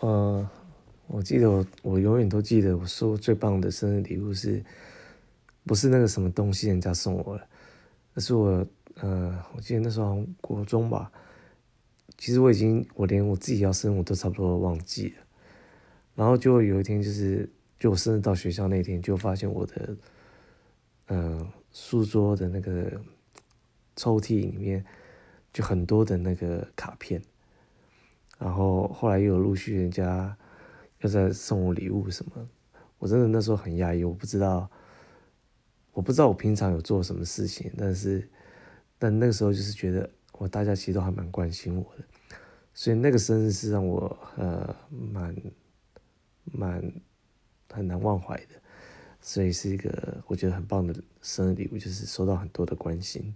呃，我记得我我永远都记得我收最棒的生日礼物是，不是那个什么东西人家送我的，那是我呃，我记得那时候国中吧。其实我已经我连我自己要生我都差不多忘记了，然后就有一天就是就我生日到学校那天就发现我的嗯、书桌的那个抽屉里面就很多的那个卡片。然后后来又有陆续人家要再送我礼物什么，我真的那时候很压抑，我不知道，我不知道我平常有做什么事情，但是，但那个时候就是觉得我大家其实都还蛮关心我的，所以那个生日是让我呃蛮蛮很难忘怀的，所以是一个我觉得很棒的生日礼物，就是收到很多的关心。